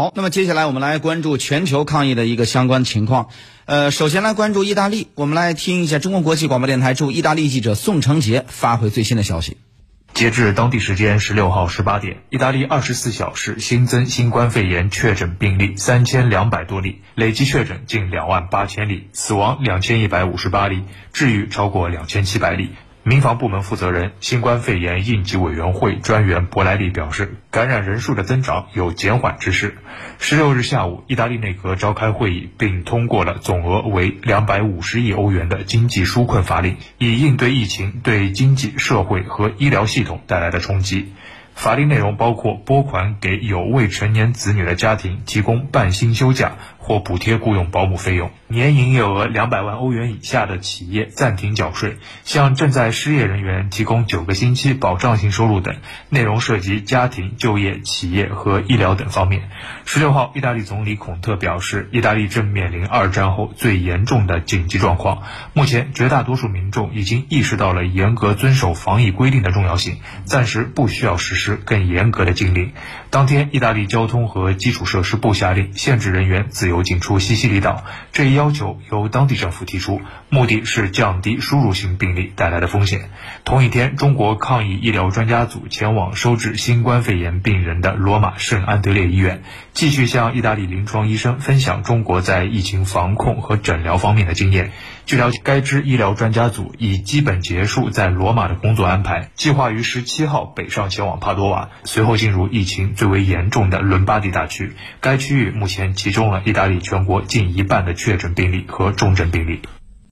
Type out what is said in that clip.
好，那么接下来我们来关注全球抗疫的一个相关情况。呃，首先来关注意大利，我们来听一下中国国际广播电台驻意大利记者宋成杰发回最新的消息。截至当地时间十六号十八点，意大利二十四小时新增新冠肺炎确诊病例三千两百多例，累计确诊近两万八千例，死亡两千一百五十八例，治愈超过两千七百例。民防部门负责人、新冠肺炎应急委员会专员博莱利表示，感染人数的增长有减缓之势。十六日下午，意大利内阁召开会议，并通过了总额为两百五十亿欧元的经济纾困法令，以应对疫情对经济社会和医疗系统带来的冲击。法令内容包括拨款给有未成年子女的家庭提供半薪休假或补贴雇佣保姆费用，年营业额两百万欧元以下的企业暂停缴税，向正在失业人员提供九个星期保障性收入等。内容涉及家庭、就业、企业和医疗等方面。十六号，意大利总理孔特表示，意大利正面临二战后最严重的紧急状况。目前，绝大多数民众已经意识到了严格遵守防疫规定的重要性，暂时不需要实施。更严格的禁令。当天，意大利交通和基础设施部下令限制人员自由进出西西里岛。这一要求由当地政府提出，目的是降低输入性病例带来的风险。同一天，中国抗疫医疗专家组前往收治新冠肺炎病人的罗马圣安德烈医院，继续向意大利临床医生分享中国在疫情防控和诊疗方面的经验。据了解，该支医疗专家组已基本结束在罗马的工作安排，计划于十七号北上前往帕多瓦，随后进入疫情最为严重的伦巴第大区。该区域目前集中了意大利全国近一半的确诊病例和重症病例。